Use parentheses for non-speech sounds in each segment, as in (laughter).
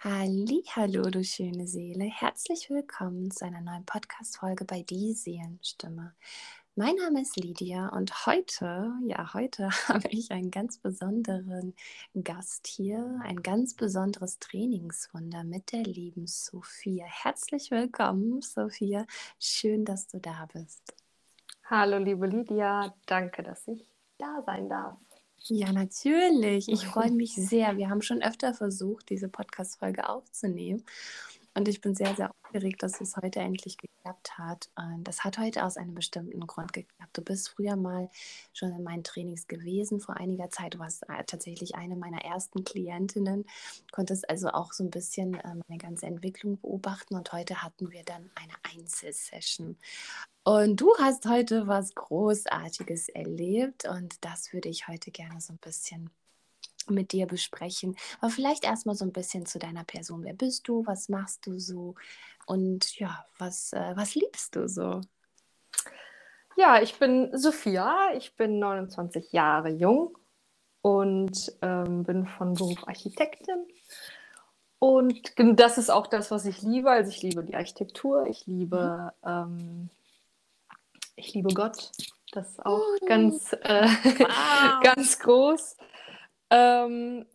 Hallo, du schöne Seele. Herzlich willkommen zu einer neuen Podcast-Folge bei Die Seelenstimme. Mein Name ist Lydia und heute, ja, heute (laughs) habe ich einen ganz besonderen Gast hier, ein ganz besonderes Trainingswunder mit der lieben Sophia. Herzlich willkommen, Sophia. Schön, dass du da bist. Hallo, liebe Lydia. Danke, dass ich da sein darf. Ja, natürlich. Ich (laughs) freue mich sehr. Wir haben schon öfter versucht, diese Podcast-Folge aufzunehmen. Und ich bin sehr, sehr aufgeregt, dass es heute endlich geklappt hat. Und das hat heute aus einem bestimmten Grund geklappt. Du bist früher mal schon in meinen Trainings gewesen vor einiger Zeit. Du warst äh, tatsächlich eine meiner ersten Klientinnen, konntest also auch so ein bisschen äh, meine ganze Entwicklung beobachten. Und heute hatten wir dann eine Einzelsession. Und du hast heute was Großartiges erlebt und das würde ich heute gerne so ein bisschen mit dir besprechen. Aber vielleicht erstmal so ein bisschen zu deiner Person. Wer bist du? Was machst du so? Und ja, was, äh, was liebst du so? Ja, ich bin Sophia, ich bin 29 Jahre jung und ähm, bin von Beruf Architektin. Und das ist auch das, was ich liebe. Also ich liebe die Architektur, ich liebe mhm. ähm, ich liebe Gott. Das ist auch uh, ganz, äh, (laughs) wow. ganz groß. Ähm,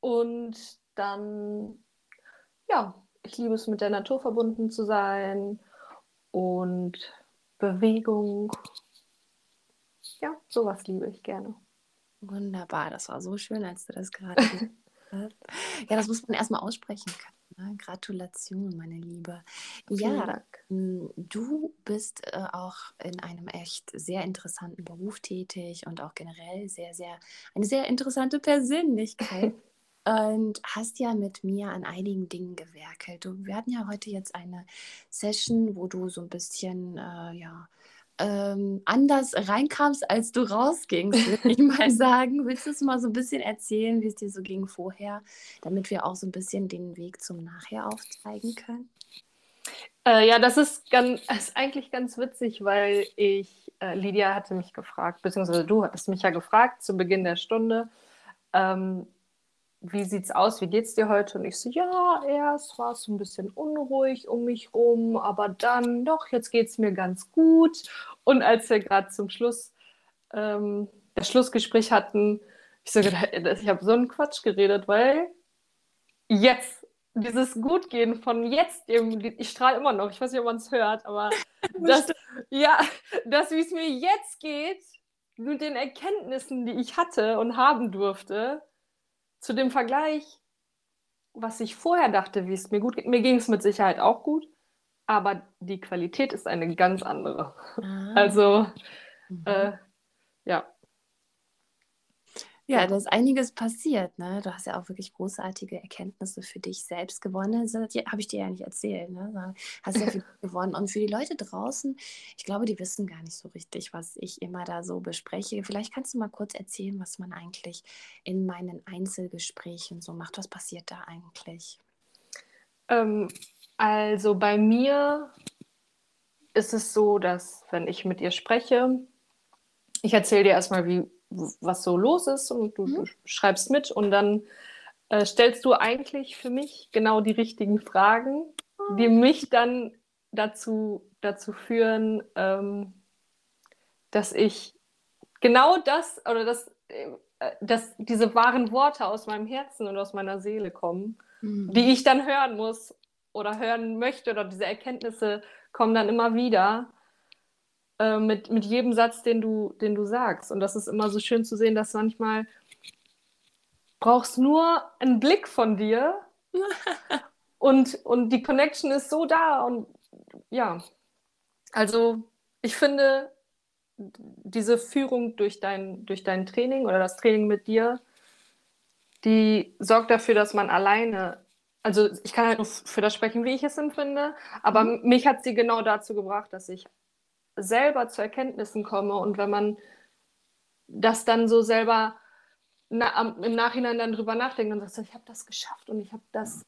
und dann, ja, ich liebe es, mit der Natur verbunden zu sein und Bewegung. Ja, sowas liebe ich gerne. Wunderbar, das war so schön, als du das gerade. (laughs) Ja, das muss man erstmal aussprechen können. Ne? Gratulation, meine Liebe. Ja, hm, du bist äh, auch in einem echt sehr interessanten Beruf tätig und auch generell sehr, sehr, eine sehr interessante Persönlichkeit. (laughs) und hast ja mit mir an einigen Dingen gewerkelt. wir hatten ja heute jetzt eine Session, wo du so ein bisschen, äh, ja, ähm, anders reinkamst, als du rausgingst, würde ich (laughs) mal sagen. Willst du es mal so ein bisschen erzählen, wie es dir so ging vorher, damit wir auch so ein bisschen den Weg zum Nachher aufzeigen können? Äh, ja, das ist, ganz, (laughs) ist eigentlich ganz witzig, weil ich, äh, Lydia hatte mich gefragt, beziehungsweise du hattest mich ja gefragt zu Beginn der Stunde, ähm, wie sieht's aus, wie geht's dir heute? Und ich so, ja, erst war es ein bisschen unruhig um mich rum, aber dann, doch, jetzt geht's mir ganz gut. Und als wir gerade zum Schluss ähm, das Schlussgespräch hatten, ich so gedacht, ich habe so einen Quatsch geredet, weil jetzt dieses Gutgehen von jetzt, ich strahle immer noch, ich weiß nicht, ob man es hört, aber (laughs) das, ja, das, wie es mir jetzt geht, mit den Erkenntnissen, die ich hatte und haben durfte, zu dem Vergleich, was ich vorher dachte, wie es mir gut geht, mir ging es mit Sicherheit auch gut, aber die Qualität ist eine ganz andere. Ah. Also, mhm. äh, ja. Ja, da ist einiges passiert. Ne? Du hast ja auch wirklich großartige Erkenntnisse für dich selbst gewonnen. Das habe ich dir ja nicht erzählt. Ne? Hast ja viel (laughs) gewonnen. Und für die Leute draußen, ich glaube, die wissen gar nicht so richtig, was ich immer da so bespreche. Vielleicht kannst du mal kurz erzählen, was man eigentlich in meinen Einzelgesprächen so macht. Was passiert da eigentlich? Ähm, also bei mir ist es so, dass wenn ich mit ihr spreche, ich erzähle dir erstmal, wie was so los ist und du, mhm. du schreibst mit und dann äh, stellst du eigentlich für mich genau die richtigen Fragen, die ah. mich dann dazu, dazu führen, ähm, dass ich genau das oder dass, äh, dass diese wahren Worte aus meinem Herzen und aus meiner Seele kommen, mhm. die ich dann hören muss oder hören möchte oder diese Erkenntnisse kommen dann immer wieder. Äh, mit, mit jedem Satz, den du, den du sagst. Und das ist immer so schön zu sehen, dass manchmal brauchst nur einen Blick von dir (laughs) und, und die Connection ist so da. Und ja, also ich finde, diese Führung durch dein, durch dein Training oder das Training mit dir, die sorgt dafür, dass man alleine, also ich kann halt nur für das sprechen, wie ich es empfinde, aber mhm. mich hat sie genau dazu gebracht, dass ich selber zu Erkenntnissen komme und wenn man das dann so selber na, im Nachhinein dann drüber nachdenkt und sagt, ich habe das geschafft und ich habe das.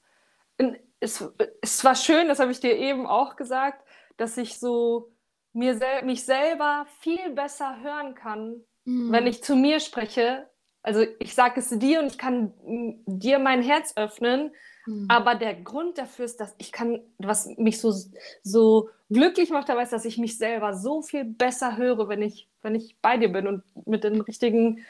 Es, es war schön, das habe ich dir eben auch gesagt, dass ich so mir sel mich selber viel besser hören kann, mhm. wenn ich zu mir spreche. Also ich sage es dir und ich kann dir mein Herz öffnen, Mhm. Aber der Grund dafür ist, dass ich kann, was mich so, so glücklich macht dabei, ist, dass ich mich selber so viel besser höre, wenn ich, wenn ich bei dir bin und mit den richtigen,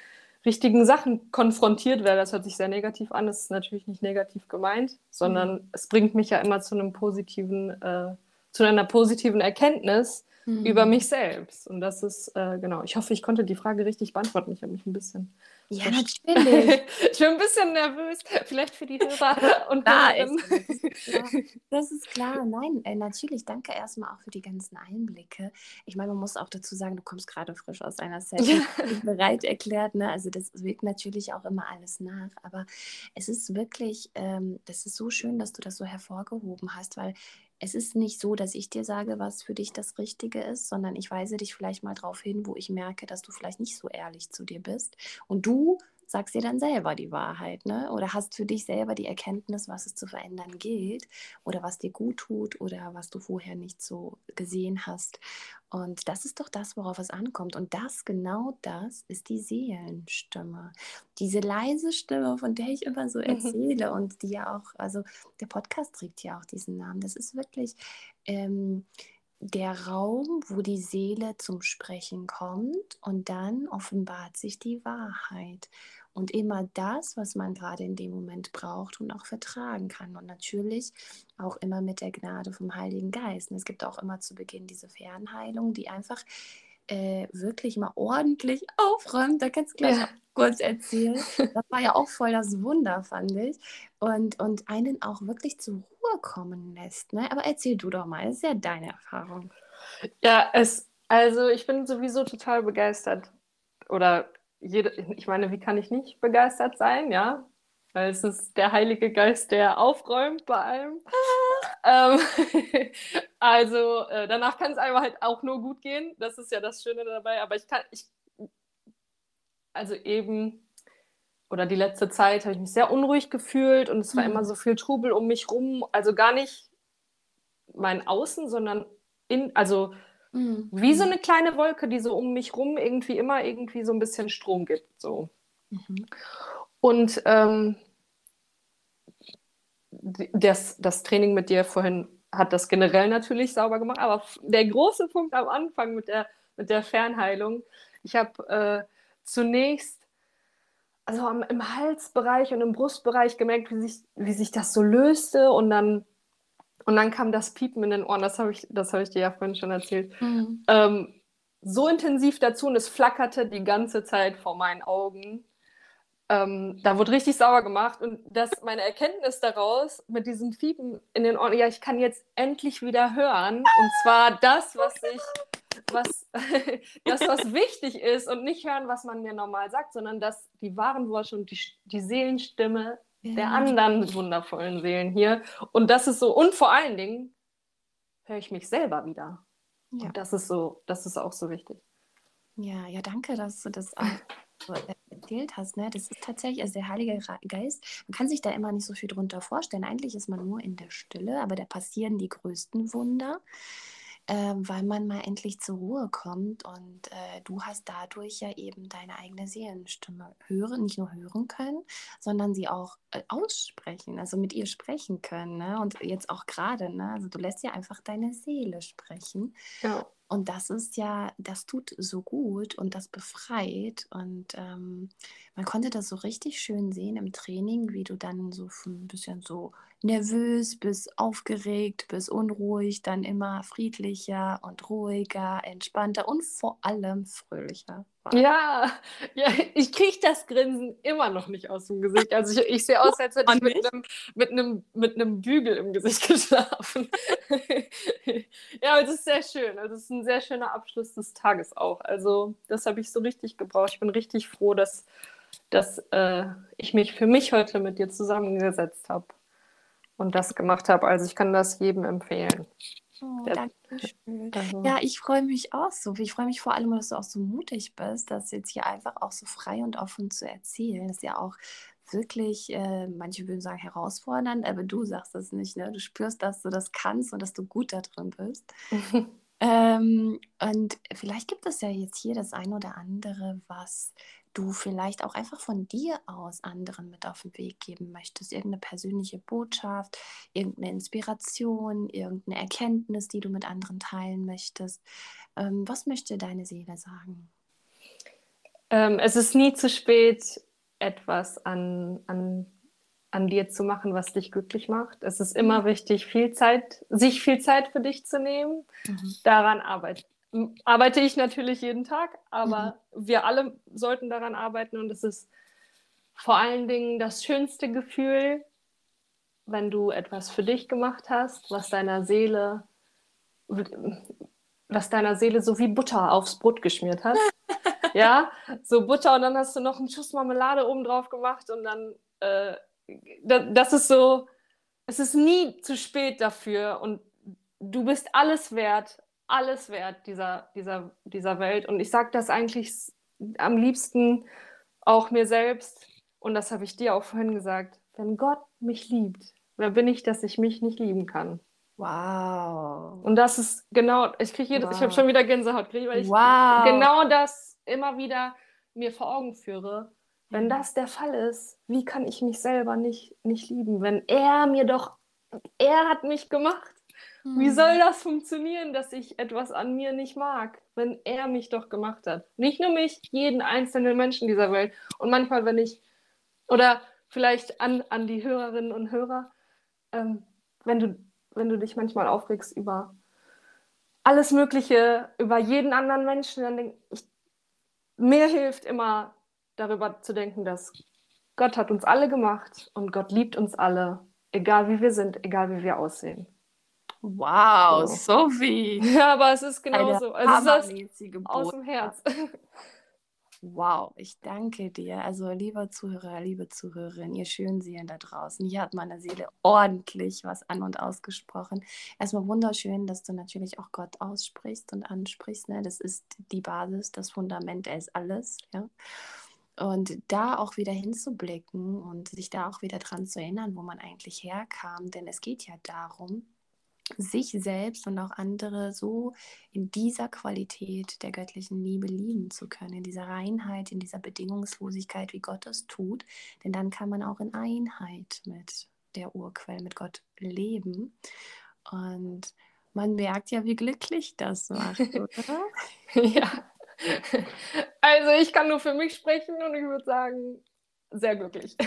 richtigen Sachen konfrontiert werde. Das hört sich sehr negativ an. Das ist natürlich nicht negativ gemeint, sondern mhm. es bringt mich ja immer zu einem positiven, äh, zu einer positiven Erkenntnis mhm. über mich selbst. Und das ist, äh, genau, ich hoffe, ich konnte die Frage richtig beantworten. Ich habe mich ein bisschen ja, natürlich. (laughs) ich bin ein bisschen nervös, vielleicht für die Hörer (laughs) und da ist, (laughs) das, ist klar. Nein, äh, natürlich. Danke erstmal auch für die ganzen Einblicke. Ich meine, man muss auch dazu sagen, du kommst gerade frisch aus einer Session, bereit erklärt. Ne? Also das wirkt natürlich auch immer alles nach. Aber es ist wirklich, ähm, das ist so schön, dass du das so hervorgehoben hast, weil es ist nicht so, dass ich dir sage, was für dich das Richtige ist, sondern ich weise dich vielleicht mal darauf hin, wo ich merke, dass du vielleicht nicht so ehrlich zu dir bist. Und du sagst dir dann selber die Wahrheit, ne? Oder hast für dich selber die Erkenntnis, was es zu verändern gilt oder was dir gut tut oder was du vorher nicht so gesehen hast. Und das ist doch das, worauf es ankommt. Und das, genau das, ist die Seelenstimme. Diese leise Stimme, von der ich immer so (laughs) erzähle und die ja auch, also der Podcast trägt ja auch diesen Namen. Das ist wirklich ähm, der Raum, wo die Seele zum Sprechen kommt und dann offenbart sich die Wahrheit und immer das, was man gerade in dem Moment braucht und auch vertragen kann. Und natürlich auch immer mit der Gnade vom Heiligen Geist. Und es gibt auch immer zu Beginn diese Fernheilung, die einfach äh, wirklich mal ordentlich aufräumt. Da kannst du gleich ja. kurz erzählen. Das war ja auch voll das Wunder, fand ich. Und, und einen auch wirklich zur Ruhe kommen lässt. Ne? Aber erzähl du doch mal, das ist ja deine Erfahrung. Ja, es, also ich bin sowieso total begeistert. Oder jede, ich meine, wie kann ich nicht begeistert sein, ja? Weil es ist der Heilige Geist, der aufräumt bei allem. ähm, (laughs) also äh, danach kann es einfach halt auch nur gut gehen. Das ist ja das Schöne dabei. Aber ich kann, ich, also eben, oder die letzte Zeit habe ich mich sehr unruhig gefühlt und es war mhm. immer so viel Trubel um mich rum. Also gar nicht mein Außen, sondern in, also Mhm. Wie so eine kleine Wolke, die so um mich rum irgendwie immer irgendwie so ein bisschen Strom gibt. So. Mhm. Und ähm, das, das Training mit dir vorhin hat das generell natürlich sauber gemacht, aber der große Punkt am Anfang mit der, mit der Fernheilung, ich habe äh, zunächst also am, im Halsbereich und im Brustbereich gemerkt, wie sich, wie sich das so löste und dann und dann kam das Piepen in den Ohren, das habe ich, hab ich dir ja vorhin schon erzählt. Mhm. Ähm, so intensiv dazu und es flackerte die ganze Zeit vor meinen Augen. Ähm, da wurde richtig sauer gemacht und das, meine Erkenntnis daraus mit diesem Piepen in den Ohren, ja, ich kann jetzt endlich wieder hören und zwar das, was ich, was, (laughs) das, was wichtig ist und nicht hören, was man mir normal sagt, sondern das, die wahren Worte und die, die Seelenstimme der anderen wundervollen Seelen hier. Und das ist so, und vor allen Dingen höre ich mich selber wieder. Ja. Und das ist so, das ist auch so wichtig. Ja, ja, danke, dass du das auch so erzählt hast. Ne? Das ist tatsächlich, also der Heilige Geist, man kann sich da immer nicht so viel drunter vorstellen. Eigentlich ist man nur in der Stille, aber da passieren die größten Wunder äh, weil man mal endlich zur Ruhe kommt und äh, du hast dadurch ja eben deine eigene Seelenstimme hören, nicht nur hören können, sondern sie auch äh, aussprechen, also mit ihr sprechen können. Ne? Und jetzt auch gerade, ne? also du lässt ja einfach deine Seele sprechen. Ja. Und das ist ja, das tut so gut und das befreit. Und ähm, man konnte das so richtig schön sehen im Training, wie du dann so ein bisschen so nervös bis aufgeregt bis unruhig, dann immer friedlicher und ruhiger, entspannter und vor allem fröhlicher. War. Ja, (laughs) ja, ich kriege das Grinsen immer noch nicht aus dem Gesicht. Also ich, ich sehe (laughs) aus, als hätte ich mit einem, mit, einem, mit einem Bügel im Gesicht (laughs) geschlafen. ja, es ist sehr schön. Also es ist ein sehr schöner Abschluss des Tages auch. Also das habe ich so richtig gebraucht. Ich bin richtig froh, dass, dass äh, ich mich für mich heute mit dir zusammengesetzt habe und das gemacht habe. Also ich kann das jedem empfehlen. Oh, danke schön. Also. Ja, ich freue mich auch so. Ich freue mich vor allem, dass du auch so mutig bist, das jetzt hier einfach auch so frei und offen zu erzählen. Das ist ja auch wirklich, äh, manche würden sagen, herausfordernd, aber du sagst das nicht. Ne? Du spürst, dass du das kannst und dass du gut da drin bist. (laughs) ähm, und vielleicht gibt es ja jetzt hier das ein oder andere, was du vielleicht auch einfach von dir aus anderen mit auf den Weg geben möchtest. Irgendeine persönliche Botschaft, irgendeine Inspiration, irgendeine Erkenntnis, die du mit anderen teilen möchtest. Ähm, was möchte deine Seele sagen? Ähm, es ist nie zu spät, etwas an, an, an dir zu machen, was dich glücklich macht. Es ist immer mhm. wichtig, viel Zeit, sich viel Zeit für dich zu nehmen. Mhm. Daran arbeite, arbeite ich natürlich jeden Tag, aber mhm. wir alle sollten daran arbeiten und es ist vor allen Dingen das schönste Gefühl, wenn du etwas für dich gemacht hast, was deiner Seele, was deiner Seele so wie Butter aufs Brot geschmiert hat. (laughs) ja, so Butter und dann hast du noch einen Schuss Marmelade oben drauf gemacht und dann, äh, das ist so, es ist nie zu spät dafür und du bist alles wert, alles wert dieser, dieser, dieser Welt. Und ich sage das eigentlich am liebsten auch mir selbst und das habe ich dir auch vorhin gesagt, wenn Gott mich liebt, wer bin ich, dass ich mich nicht lieben kann? Wow. Und das ist genau, ich kriege wow. ich habe schon wieder Gänsehaut gekriegt, weil ich wow. genau das immer wieder mir vor Augen führe. Wenn das der Fall ist, wie kann ich mich selber nicht, nicht lieben? Wenn er mir doch, er hat mich gemacht. Wie soll das funktionieren, dass ich etwas an mir nicht mag, wenn er mich doch gemacht hat? Nicht nur mich, jeden einzelnen Menschen dieser Welt. Und manchmal, wenn ich, oder vielleicht an, an die Hörerinnen und Hörer, ähm, wenn, du, wenn du dich manchmal aufregst über alles Mögliche, über jeden anderen Menschen, dann denke ich, mir hilft immer darüber zu denken, dass Gott hat uns alle gemacht und Gott liebt uns alle, egal wie wir sind, egal wie wir aussehen. Wow, so. Sophie. (laughs) Ja, aber es ist genauso. Also es ist aus dem Herz. (laughs) Wow, ich danke dir. Also, lieber Zuhörer, liebe Zuhörerin, ihr Schönseelen da draußen, hier hat meine Seele ordentlich was an und ausgesprochen. Erstmal wunderschön, dass du natürlich auch Gott aussprichst und ansprichst. Ne? Das ist die Basis, das Fundament, er ist alles. Ja? Und da auch wieder hinzublicken und sich da auch wieder dran zu erinnern, wo man eigentlich herkam. Denn es geht ja darum, sich selbst und auch andere so in dieser Qualität der göttlichen Liebe lieben zu können, in dieser Reinheit, in dieser Bedingungslosigkeit, wie Gott es tut. Denn dann kann man auch in Einheit mit der Urquelle, mit Gott leben. Und man merkt ja, wie glücklich das macht, (laughs) oder? ja. (laughs) Also ich kann nur für mich sprechen und ich würde sagen, sehr glücklich. (laughs)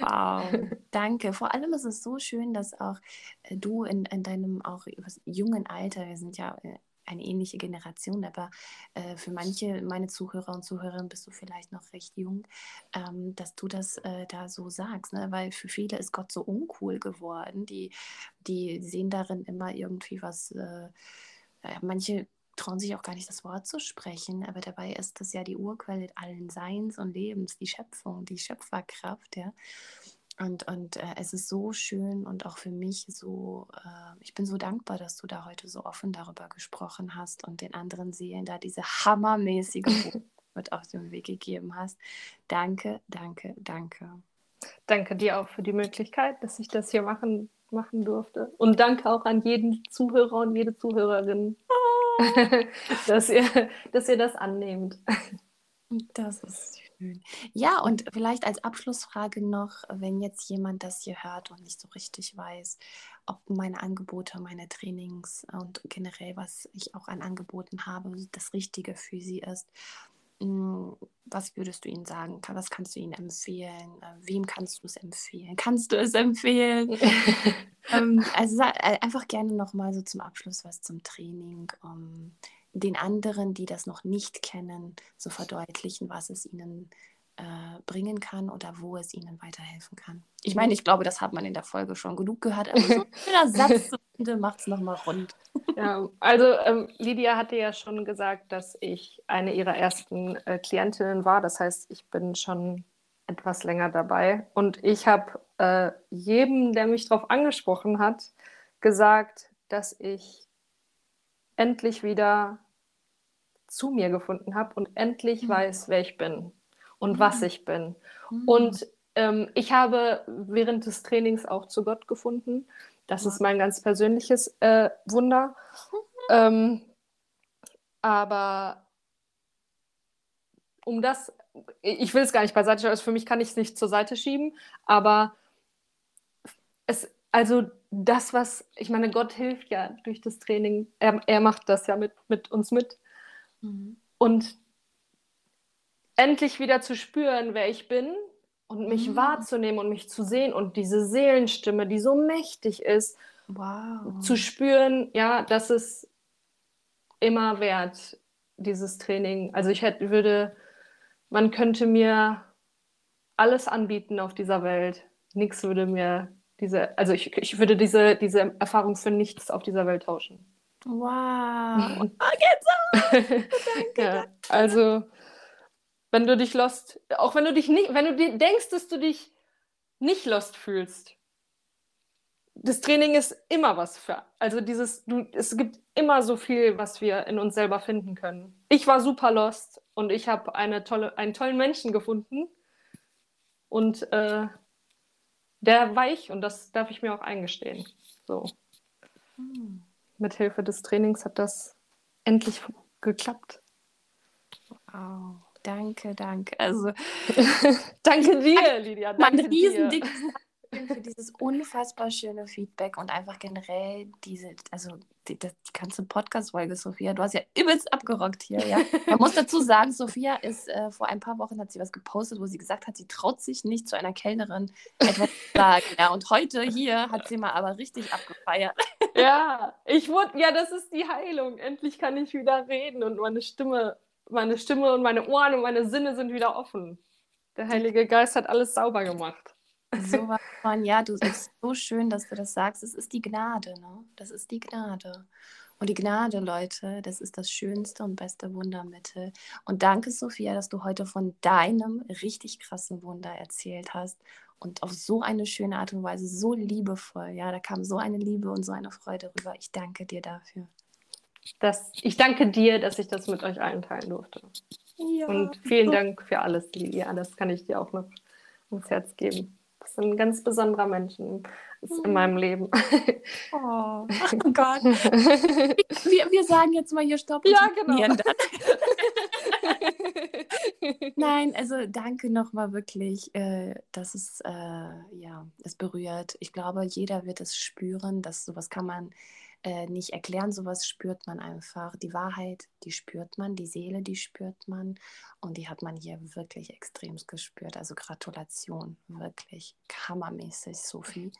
Wow, danke. Vor allem ist es so schön, dass auch äh, du in, in deinem auch jungen Alter, wir sind ja äh, eine ähnliche Generation, aber äh, für manche, meine Zuhörer und Zuhörerinnen, bist du vielleicht noch recht jung, ähm, dass du das äh, da so sagst, ne? weil für viele ist Gott so uncool geworden. Die, die sehen darin immer irgendwie was, äh, manche trauen sich auch gar nicht das Wort zu sprechen, aber dabei ist das ja die Urquelle allen Seins und Lebens, die Schöpfung, die Schöpferkraft, ja. Und, und äh, es ist so schön und auch für mich so, äh, ich bin so dankbar, dass du da heute so offen darüber gesprochen hast und den anderen Seelen da diese hammermäßige (laughs) mit auf den Weg gegeben hast. Danke, danke, danke. Danke dir auch für die Möglichkeit, dass ich das hier machen, machen durfte. Und danke auch an jeden Zuhörer und jede Zuhörerin. (laughs) dass, ihr, dass ihr das annehmt. Das ist schön. Ja, und vielleicht als Abschlussfrage noch, wenn jetzt jemand das hier hört und nicht so richtig weiß, ob meine Angebote, meine Trainings und generell, was ich auch an Angeboten habe, das Richtige für sie ist. Hm, was würdest du ihnen sagen? Was kannst du ihnen empfehlen? Äh, wem kannst du es empfehlen? Kannst du es empfehlen? (laughs) ähm, also äh, einfach gerne nochmal so zum Abschluss was zum Training, um den anderen, die das noch nicht kennen, zu verdeutlichen, was es ihnen äh, bringen kann oder wo es ihnen weiterhelfen kann. Ich meine, ich glaube, das hat man in der Folge schon genug gehört, aber so ein (laughs) schöner Satz Ende macht es nochmal rund. Ja, also ähm, Lydia hatte ja schon gesagt, dass ich eine ihrer ersten äh, Klientinnen war. Das heißt, ich bin schon etwas länger dabei. Und ich habe äh, jedem, der mich darauf angesprochen hat, gesagt, dass ich endlich wieder zu mir gefunden habe und endlich mhm. weiß, wer ich bin und mhm. was ich bin. Mhm. Und ähm, ich habe während des Trainings auch zu Gott gefunden. Das ist mein ganz persönliches äh, Wunder. Ähm, aber um das, ich will es gar nicht beiseite schieben, also für mich kann ich es nicht zur Seite schieben, aber es, also das, was, ich meine, Gott hilft ja durch das Training, er, er macht das ja mit, mit uns mit. Mhm. Und endlich wieder zu spüren, wer ich bin und mich mhm. wahrzunehmen und mich zu sehen und diese Seelenstimme, die so mächtig ist, wow. zu spüren, ja, das ist immer wert, dieses Training. Also ich hätte, würde, man könnte mir alles anbieten auf dieser Welt. Nichts würde mir diese, also ich, ich würde diese, diese Erfahrung für nichts auf dieser Welt tauschen. Wow. (laughs) Oh, geht's auch. (laughs) danke, ja, also, wenn du dich lost, auch wenn du dich nicht, wenn du denkst, dass du dich nicht lost fühlst, das Training ist immer was für, also dieses, du, es gibt immer so viel, was wir in uns selber finden können. Ich war super lost und ich habe eine tolle, einen tollen Menschen gefunden und äh, der weich und das darf ich mir auch eingestehen. So. Hm. Mit Hilfe des Trainings hat das endlich geklappt. Wow. Danke, danke. Also (laughs) danke dir, Lydia. Danke mein riesendickes für dieses unfassbar schöne Feedback und einfach generell diese, also die, die ganze Podcast-Folge, Sophia. Du hast ja übelst abgerockt hier, ja. Man muss dazu sagen, Sophia ist äh, vor ein paar Wochen hat sie was gepostet, wo sie gesagt hat, sie traut sich nicht zu einer Kellnerin etwas zu sagen. Ja, und heute hier hat sie mal aber richtig abgefeiert. Ja, ich wurde, ja, das ist die Heilung. Endlich kann ich wieder reden und meine Stimme, meine Stimme und meine Ohren und meine Sinne sind wieder offen. Der Heilige Geist hat alles sauber gemacht. So (laughs) was von, ja, du ist so schön, dass du das sagst. Es ist die Gnade, ne? Das ist die Gnade. Und die Gnade, Leute, das ist das schönste und beste Wundermittel. Und danke, Sophia, dass du heute von deinem richtig krassen Wunder erzählt hast. Und auf so eine schöne Art und Weise, so liebevoll. Ja, da kam so eine Liebe und so eine Freude rüber. Ich danke dir dafür. Das, ich danke dir, dass ich das mit euch allen teilen durfte. Ja. Und vielen Dank für alles, Lilia. Das kann ich dir auch noch ins Herz geben ist ein ganz besonderer Mensch in, in meinem Leben. Oh, oh Gott. (laughs) Wir, wir sagen jetzt mal hier Stopp. Ja, genau. (laughs) Nein, also danke nochmal wirklich, äh, dass es, äh, ja, es berührt. Ich glaube, jeder wird es spüren, dass sowas kann man äh, nicht erklären, sowas spürt man einfach. Die Wahrheit, die spürt man, die Seele, die spürt man und die hat man hier wirklich extremst gespürt. Also Gratulation, wirklich hammermäßig, Sophie.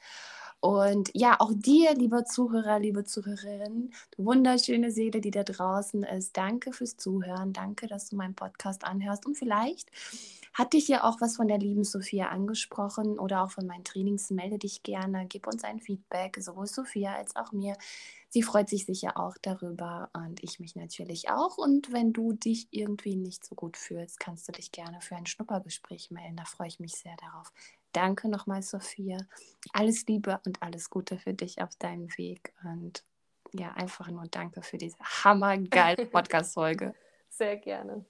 Und ja, auch dir, lieber Zuhörer, liebe Zuhörerin, du wunderschöne Seele, die da draußen ist, danke fürs Zuhören, danke, dass du meinen Podcast anhörst und vielleicht hat dich ja auch was von der lieben Sophia angesprochen oder auch von meinen Trainings? Melde dich gerne, gib uns ein Feedback, sowohl Sophia als auch mir. Sie freut sich sicher auch darüber und ich mich natürlich auch. Und wenn du dich irgendwie nicht so gut fühlst, kannst du dich gerne für ein Schnuppergespräch melden. Da freue ich mich sehr darauf. Danke nochmal, Sophia. Alles Liebe und alles Gute für dich auf deinem Weg. Und ja, einfach nur danke für diese hammergeile (laughs) Podcast-Folge. Sehr gerne.